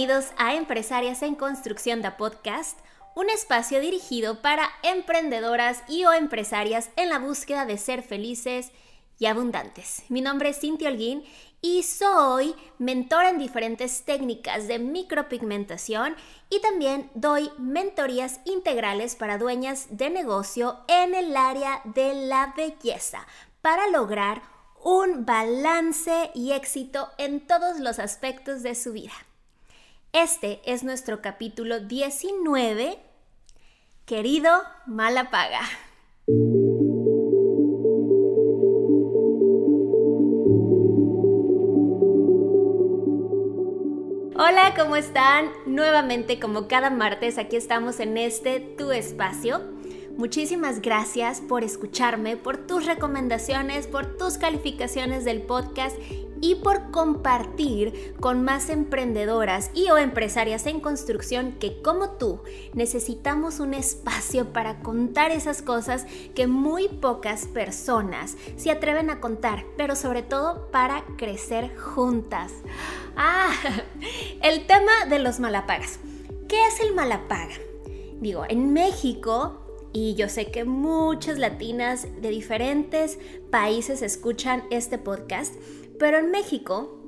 Bienvenidos a Empresarias en Construcción de Podcast, un espacio dirigido para emprendedoras y o empresarias en la búsqueda de ser felices y abundantes. Mi nombre es Cintia Holguín y soy mentora en diferentes técnicas de micropigmentación y también doy mentorías integrales para dueñas de negocio en el área de la belleza para lograr un balance y éxito en todos los aspectos de su vida. Este es nuestro capítulo 19, querido mala paga. Hola, ¿cómo están? Nuevamente, como cada martes, aquí estamos en este tu espacio Muchísimas gracias por escucharme, por tus recomendaciones, por tus calificaciones del podcast y por compartir con más emprendedoras y o empresarias en construcción que como tú necesitamos un espacio para contar esas cosas que muy pocas personas se atreven a contar, pero sobre todo para crecer juntas. Ah, el tema de los malapagas. ¿Qué es el malapaga? Digo, en México y yo sé que muchas latinas de diferentes países escuchan este podcast, pero en México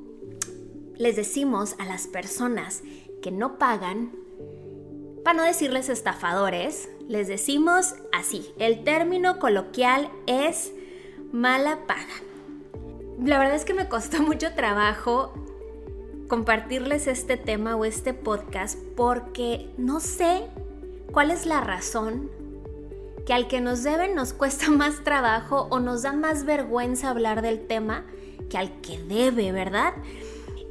les decimos a las personas que no pagan, para no decirles estafadores, les decimos así, el término coloquial es mala paga. La verdad es que me costó mucho trabajo compartirles este tema o este podcast porque no sé cuál es la razón que al que nos deben nos cuesta más trabajo o nos da más vergüenza hablar del tema que al que debe, ¿verdad?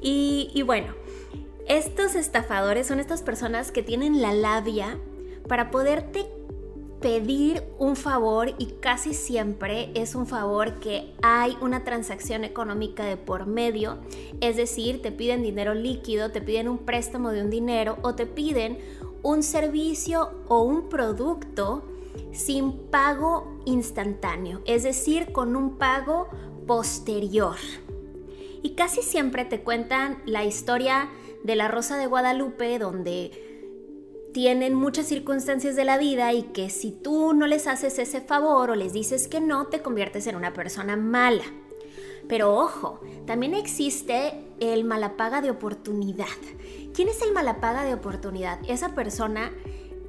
Y, bueno, estos estafadores son estas personas que tienen la labia para poderte pedir un favor y casi siempre es un favor que hay una transacción económica de por medio, es decir, te piden dinero líquido, te piden un préstamo de un dinero o te piden un servicio o un producto sin pago instantáneo, es decir, con un pago posterior. Y casi siempre te cuentan la historia de la Rosa de Guadalupe, donde tienen muchas circunstancias de la vida y que si tú no les haces ese favor o les dices que no, te conviertes en una persona mala. Pero ojo, también existe el malapaga de oportunidad. ¿Quién es el malapaga de oportunidad? Esa persona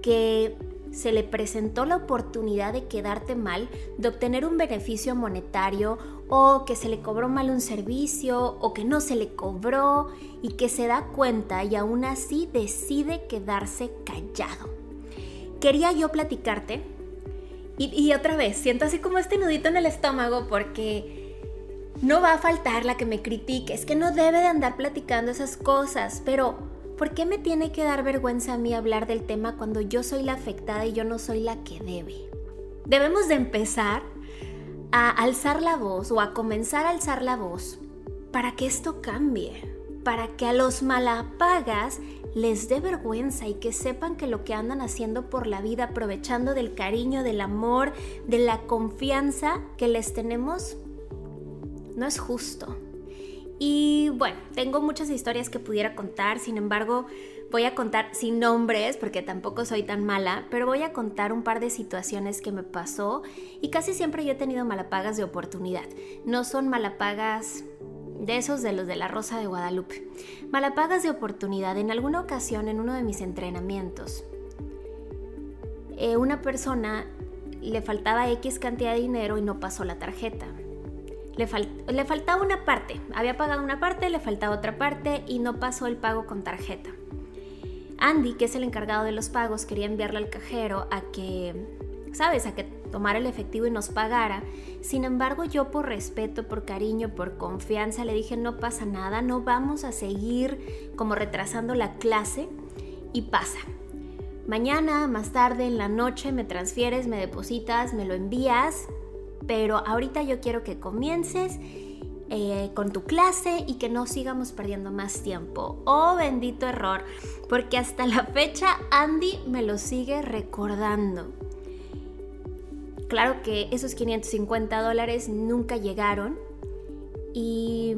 que se le presentó la oportunidad de quedarte mal, de obtener un beneficio monetario o que se le cobró mal un servicio o que no se le cobró y que se da cuenta y aún así decide quedarse callado. Quería yo platicarte y, y otra vez, siento así como este nudito en el estómago porque no va a faltar la que me critique, es que no debe de andar platicando esas cosas, pero ¿Por qué me tiene que dar vergüenza a mí hablar del tema cuando yo soy la afectada y yo no soy la que debe? Debemos de empezar a alzar la voz o a comenzar a alzar la voz para que esto cambie, para que a los malapagas les dé vergüenza y que sepan que lo que andan haciendo por la vida, aprovechando del cariño, del amor, de la confianza que les tenemos, no es justo. Y bueno, tengo muchas historias que pudiera contar, sin embargo, voy a contar sin nombres porque tampoco soy tan mala, pero voy a contar un par de situaciones que me pasó y casi siempre yo he tenido malapagas de oportunidad. No son malapagas de esos de los de la Rosa de Guadalupe. Malapagas de oportunidad. En alguna ocasión en uno de mis entrenamientos, eh, una persona le faltaba X cantidad de dinero y no pasó la tarjeta. Le, faltaba una parte, había pagado una parte, le faltaba otra parte y no pasó el pago con tarjeta. Andy, que es el encargado de los pagos, quería enviarle al cajero a que, ¿sabes?, a que tomara el efectivo y nos pagara. Sin embargo, yo por respeto, por cariño, por confianza, le dije, no pasa nada, no vamos a seguir como retrasando la clase y pasa. Mañana, más tarde, en la noche, me transfieres, me depositas, me lo envías pero ahorita yo quiero que comiences eh, con tu clase y que no sigamos perdiendo más tiempo. Oh, bendito error, porque hasta la fecha Andy me lo sigue recordando. Claro que esos 550 dólares nunca llegaron y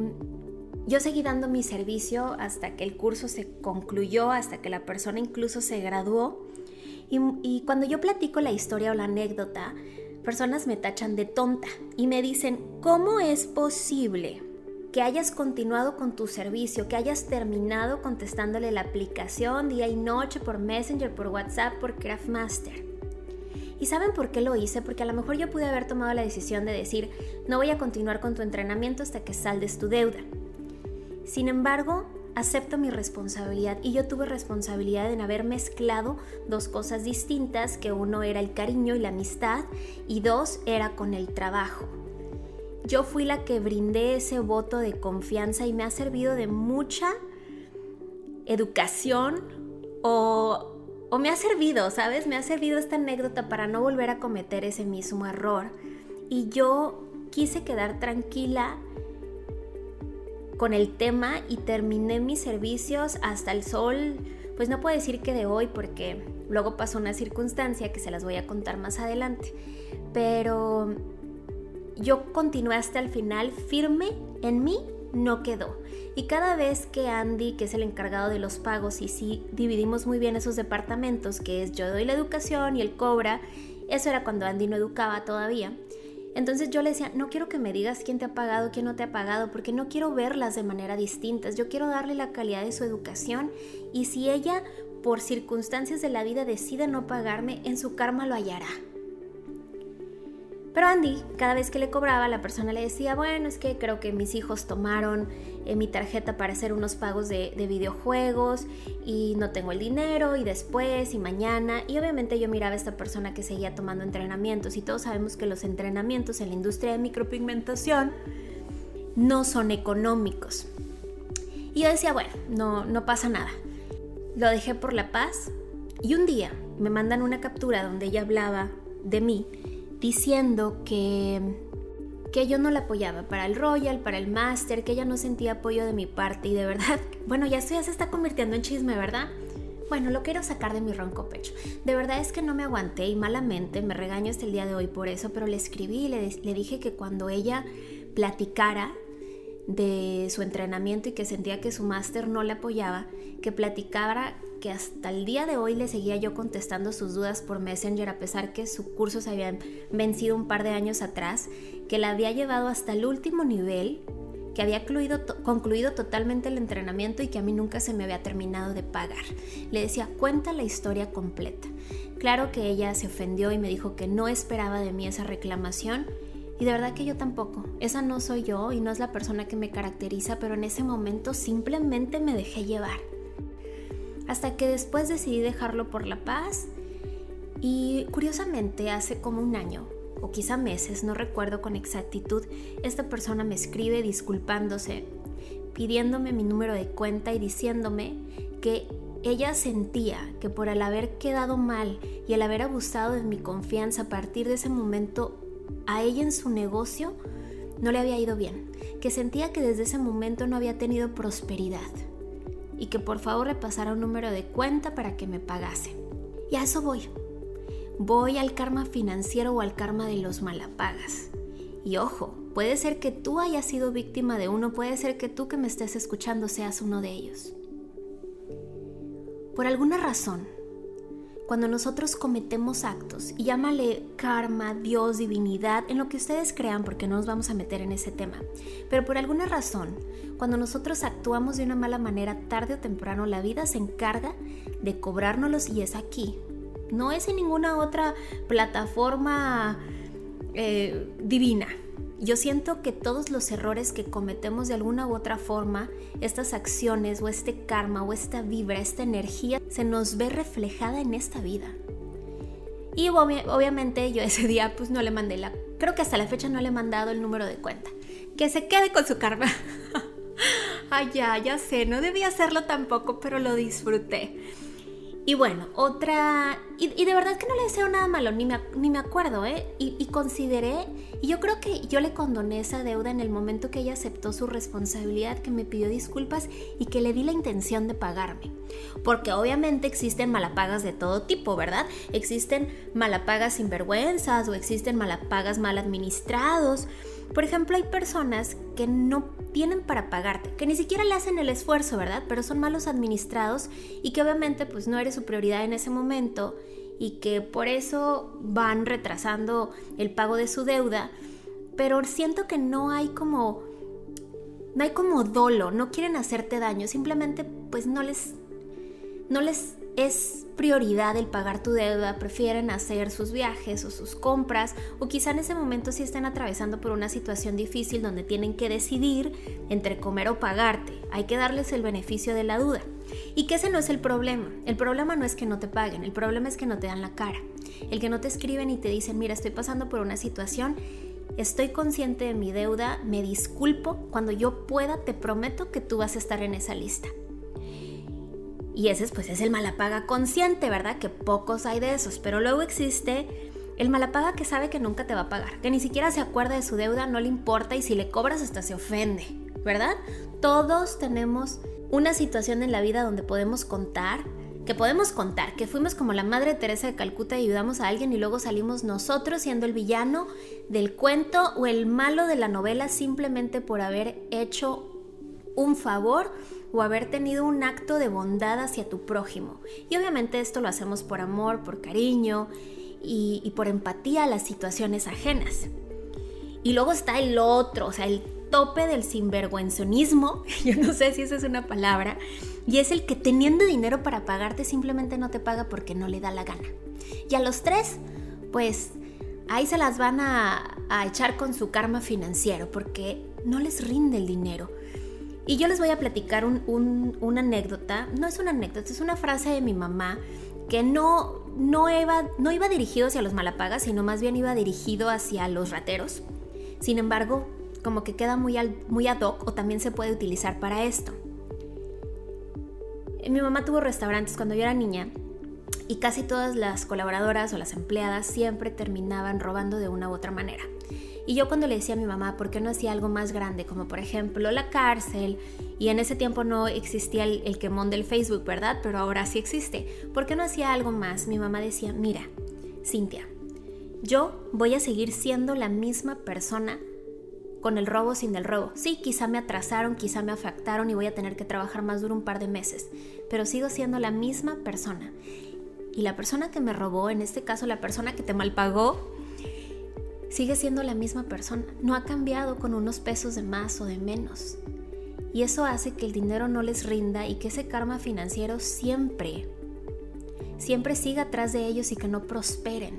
yo seguí dando mi servicio hasta que el curso se concluyó, hasta que la persona incluso se graduó. Y, y, cuando yo platico la historia o la anécdota, personas me tachan de tonta y me dicen, ¿cómo es posible que hayas continuado con tu servicio, que hayas terminado contestándole la aplicación día y noche por Messenger, por WhatsApp, por Craftmaster? ¿Y saben por qué lo hice? Porque a lo mejor yo pude haber tomado la decisión de decir, no voy a continuar con tu entrenamiento hasta que saldes tu deuda. Sin embargo, acepto mi responsabilidad y yo tuve responsabilidad en haber mezclado dos cosas distintas, que uno era el cariño y la amistad y dos era con el trabajo. Yo fui la que brindé ese voto de confianza y me ha servido de mucha educación o o me ha servido, ¿sabes? Me ha servido esta anécdota para no volver a cometer ese mismo error. Y yo quise quedar tranquila con el tema y terminé mis servicios hasta el sol. Pues no puedo decir que de hoy porque luego pasó una circunstancia que se las voy a contar más adelante. Pero yo continué hasta el final firme en mí no quedó. Y cada vez que Andy, que es el encargado de los pagos, y sí dividimos muy bien esos departamentos, que es yo doy la educación y él cobra, eso era cuando Andy no educaba todavía. Entonces yo le decía, no quiero que me digas quién te ha pagado, quién no te ha pagado, porque no quiero verlas de manera distinta. Yo quiero darle la calidad de su educación y si ella por circunstancias de la vida decide no pagarme, en su karma lo hallará. Pero Andy, cada vez que le cobraba, la persona le decía, bueno, es que creo que mis hijos tomaron eh, mi tarjeta para hacer unos pagos de, de, videojuegos y no tengo el dinero y después y mañana. Y obviamente yo miraba a esta persona que seguía tomando entrenamientos y todos sabemos que los entrenamientos en la industria de micropigmentación no son económicos. Y yo decía, bueno, no, no pasa nada. Lo dejé por la paz y un día me mandan una captura donde ella hablaba de mí diciendo que, que yo no la apoyaba para el Royal, para el Master, que ella no sentía apoyo de mi parte y de verdad, bueno, ya esto ya se está convirtiendo en chisme, ¿verdad? Bueno, lo quiero sacar de mi ronco pecho. De verdad es que no me aguanté y malamente me regaño hasta el día de hoy por eso, pero le escribí y le, le dije que cuando ella platicara de su entrenamiento y que sentía que su máster no le apoyaba, que platicara que hasta el día de hoy le seguía yo contestando sus dudas por Messenger a pesar que su curso se había vencido un par de años atrás, que la había llevado hasta el último nivel, que había concluido totalmente el entrenamiento y que a mí nunca se me había terminado de pagar. Le decía, cuenta la historia completa. Claro que ella se ofendió y me dijo que no esperaba de mí esa reclamación. Y de verdad que yo tampoco. Esa no soy yo y no es la persona que me caracteriza, pero en ese momento simplemente me dejé llevar hasta que después decidí dejarlo por la paz y curiosamente hace como un año o quizá meses, no recuerdo con exactitud, esta persona me escribe disculpándose, pidiéndome mi número de cuenta y diciéndome que ella sentía que por el haber quedado mal y el haber abusado de mi confianza a partir de ese momento a ella en su negocio no le había ido bien, que sentía que desde ese momento no había tenido prosperidad y que por favor repasara un número de cuenta para que me pagase. Y a eso voy. Voy al karma financiero o al karma de los malapagas. Y ojo, puede ser que tú hayas sido víctima de uno, puede ser que tú que me estés escuchando seas uno de ellos. Por alguna razón, cuando nosotros cometemos actos, y llámale karma, Dios, divinidad, en lo que ustedes crean, porque no nos vamos a meter en ese tema, pero por alguna razón, cuando nosotros actuamos de una mala manera, tarde o temprano la vida se encarga de cobrárnoslos y es aquí. No es en ninguna otra plataforma eh, divina. Yo siento que todos los errores que cometemos de alguna u otra forma, estas acciones o este karma o esta vibra, esta energía, se nos ve reflejada en esta vida. Y obviamente yo ese día pues no le mandé la... Creo que hasta la fecha no le he mandado el número de cuenta. Que se quede con su karma. Ay, ya, ya sé, no debía hacerlo tampoco, pero lo disfruté. Y bueno, otra... Y, de verdad que no le deseo nada malo, ni me, ni me acuerdo, ¿eh? Y, y, consideré, y yo creo que yo le condoné esa deuda en el momento que ella aceptó su responsabilidad, que me pidió disculpas y que le di la intención de pagarme. Porque obviamente existen malapagas de todo tipo, ¿verdad? Existen malapagas sinvergüenzas o existen malapagas mal administrados. Por ejemplo, hay personas que no tienen para pagarte, que ni siquiera le hacen el esfuerzo, ¿verdad? Pero son malos administrados y que obviamente pues no eres su prioridad en ese momento y que por eso van retrasando el pago de su deuda, pero siento que no hay como no hay como dolo, no quieren hacerte daño, simplemente pues no les no les es prioridad el pagar tu deuda, prefieren hacer sus viajes o sus compras o quizá en ese momento sí estén atravesando por una situación difícil donde tienen que decidir entre comer o pagarte. Hay que darles el beneficio de la duda. Y que ese no es el problema. El problema no es que no te paguen, el problema es que no te dan la cara. El que no te escriben y te dicen, mira, estoy pasando por una situación, estoy consciente de mi deuda, me disculpo, cuando yo pueda te prometo que tú vas a estar en esa lista. Y ese pues es el malapaga consciente, ¿verdad? Que pocos hay de esos, pero luego existe el malapaga que sabe que nunca te va a pagar, que ni siquiera se acuerda de su deuda, no le importa y si le cobras hasta se ofende, ¿verdad? Todos tenemos una situación en la vida donde podemos contar, que podemos contar, que fuimos como la Madre Teresa de Calcuta y ayudamos a alguien y luego salimos nosotros siendo el villano del cuento o el malo de la novela simplemente por haber hecho un favor o haber tenido un acto de bondad hacia tu prójimo. Y obviamente esto lo hacemos por amor, por cariño y, por empatía a las situaciones ajenas. Y luego está el otro, o sea, el tope del sinvergüenzonismo, yo no sé si esa es una palabra, y es el que teniendo dinero para pagarte simplemente no te paga porque no le da la gana. Y a los tres, pues ahí se las van a, a echar con su karma financiero porque no les rinde el dinero. Y yo les voy a platicar una anécdota, no es una anécdota, es una frase de mi mamá que no, no, iba, no iba dirigido hacia los malapagas, sino más bien iba dirigido hacia los rateros. Sin embargo, como que queda muy, muy ad hoc o también se puede utilizar para esto. Mi mamá tuvo restaurantes cuando yo era niña y casi todas las colaboradoras o las empleadas siempre terminaban robando de una u otra manera. Y yo cuando le decía a mi mamá, ¿por qué no hacía algo más grande? Como por ejemplo la cárcel. Y en ese tiempo no existía el, quemón del Facebook, ¿verdad? Pero ahora sí existe. ¿Por qué no hacía algo más? Mi mamá decía, mira, Cintia, yo voy a seguir siendo la misma persona con el robo sin el robo. Sí, quizá me atrasaron, quizá me afectaron y voy a tener que trabajar más duro un par de meses, pero sigo siendo la misma persona. Y la persona que me robó, en este caso la persona que te malpagó, sigue siendo la misma persona, no ha cambiado con unos pesos de más o de menos. Y eso hace que el dinero no les rinda y que ese karma financiero siempre, siempre siga atrás de ellos y que no prosperen.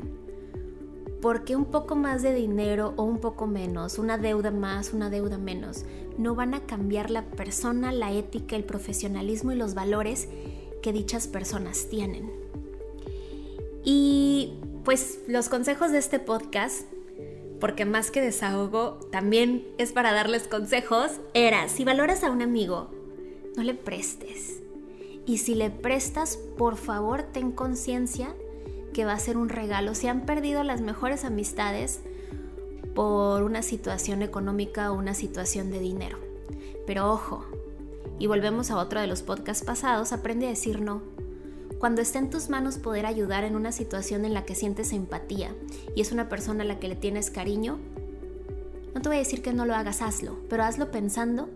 Porque un poco más de dinero o un poco menos, una deuda más, una deuda menos, no van a cambiar la persona, la ética, el profesionalismo y los valores que dichas personas tienen. Y pues los consejos de este podcast porque más que desahogo, también es para darles consejos, era, si valoras a un amigo, no le prestes. Y si le prestas, por favor, ten conciencia que va a ser un regalo. Si han perdido las mejores amistades por una situación económica o una situación de dinero. Pero ojo, y volvemos a otro de los podcasts pasados, aprende a decir no cuando está en tus manos poder ayudar en una situación en la que sientes empatía y es una persona a la que le tienes cariño, no te voy a decir que no lo hagas, hazlo, pero hazlo pensando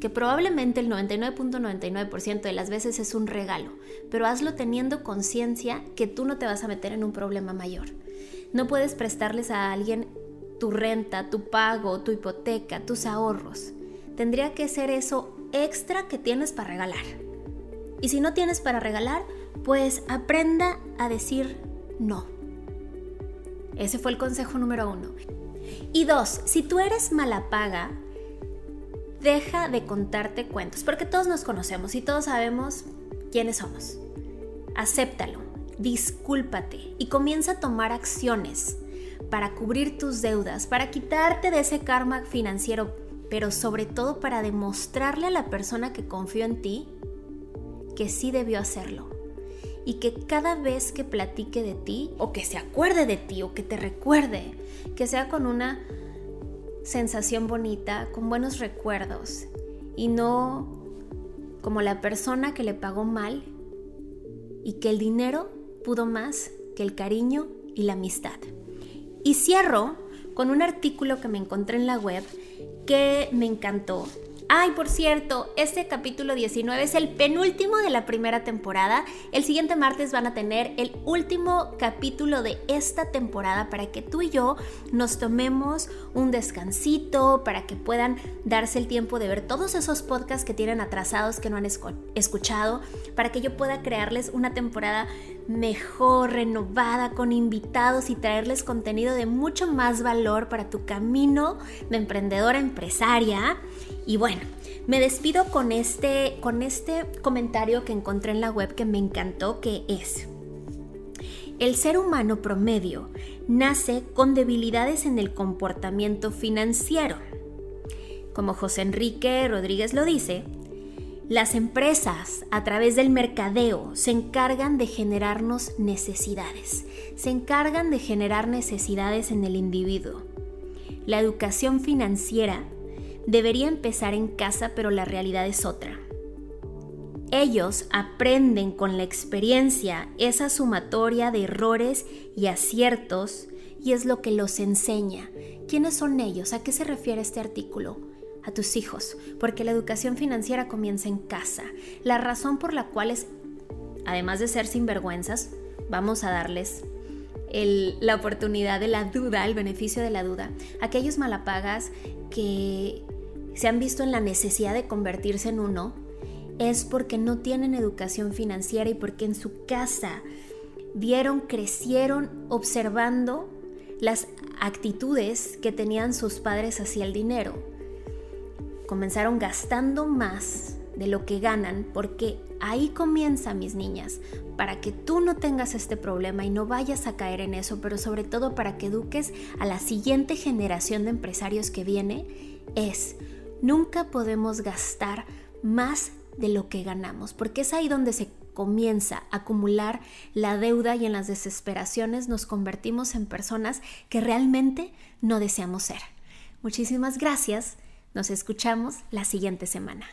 que probablemente el 99.99% de las veces es un regalo, pero hazlo teniendo conciencia que tú no te vas a meter en un problema mayor. No puedes prestarles a alguien tu renta, tu pago, tu hipoteca, tus ahorros. Tendría que ser eso extra que tienes para regalar. Y si no tienes para regalar, pues aprenda a decir no. Ese fue el consejo número uno. Y dos, si tú eres mala paga, deja de contarte cuentos, porque todos nos conocemos y todos sabemos quiénes somos. Acéptalo, discúlpate y comienza a tomar acciones para cubrir tus deudas, para quitarte de ese karma financiero, pero sobre todo para demostrarle a la persona que confió en ti que sí debió hacerlo y que cada vez que platique de ti o que se acuerde de ti o que te recuerde, que sea con una sensación bonita, con buenos recuerdos y no como la persona que le pagó mal y que el dinero pudo más que el cariño y la amistad. Y cierro con un artículo que me encontré en la web que me encantó Ay, por cierto, este capítulo 19 es el penúltimo de la primera temporada. El siguiente martes van a tener el último capítulo de esta temporada para que tú y yo nos tomemos un descansito, para que puedan darse el tiempo de ver todos esos podcasts que tienen atrasados que no han escuchado, para que yo pueda crearles una temporada mejor, renovada, con invitados y traerles contenido de mucho más valor para tu camino de emprendedora empresaria. Y bueno, me despido con este, con este comentario que encontré en la web que me encantó, que es, el ser humano promedio nace con debilidades en el comportamiento financiero. Como José Enrique Rodríguez lo dice, las empresas a través del mercadeo se encargan de generarnos necesidades, se encargan de generar necesidades en el individuo. La educación financiera debería empezar en casa, pero la realidad es otra. Ellos aprenden con la experiencia esa sumatoria de errores y aciertos y es lo que los enseña. ¿Quiénes son ellos? ¿A qué se refiere este artículo? A tus hijos, porque la educación financiera comienza en casa. La razón por la cual es, además de ser sinvergüenzas, vamos a darles la oportunidad de la duda, el beneficio de la duda. Aquellos malapagas que se han visto en la necesidad de convertirse en uno, es porque no tienen educación financiera y porque en su casa vieron, crecieron observando las actitudes que tenían sus padres hacia el dinero. Comenzaron gastando más de lo que ganan porque ahí comienza, mis niñas, para que tú no tengas este problema y no vayas a caer en eso, pero sobre todo para que eduques a la siguiente generación de empresarios que viene, es Nunca podemos gastar más de lo que ganamos, porque es ahí donde se comienza a acumular la deuda y en las desesperaciones nos convertimos en personas que realmente no deseamos ser. Muchísimas gracias. Nos escuchamos la siguiente semana.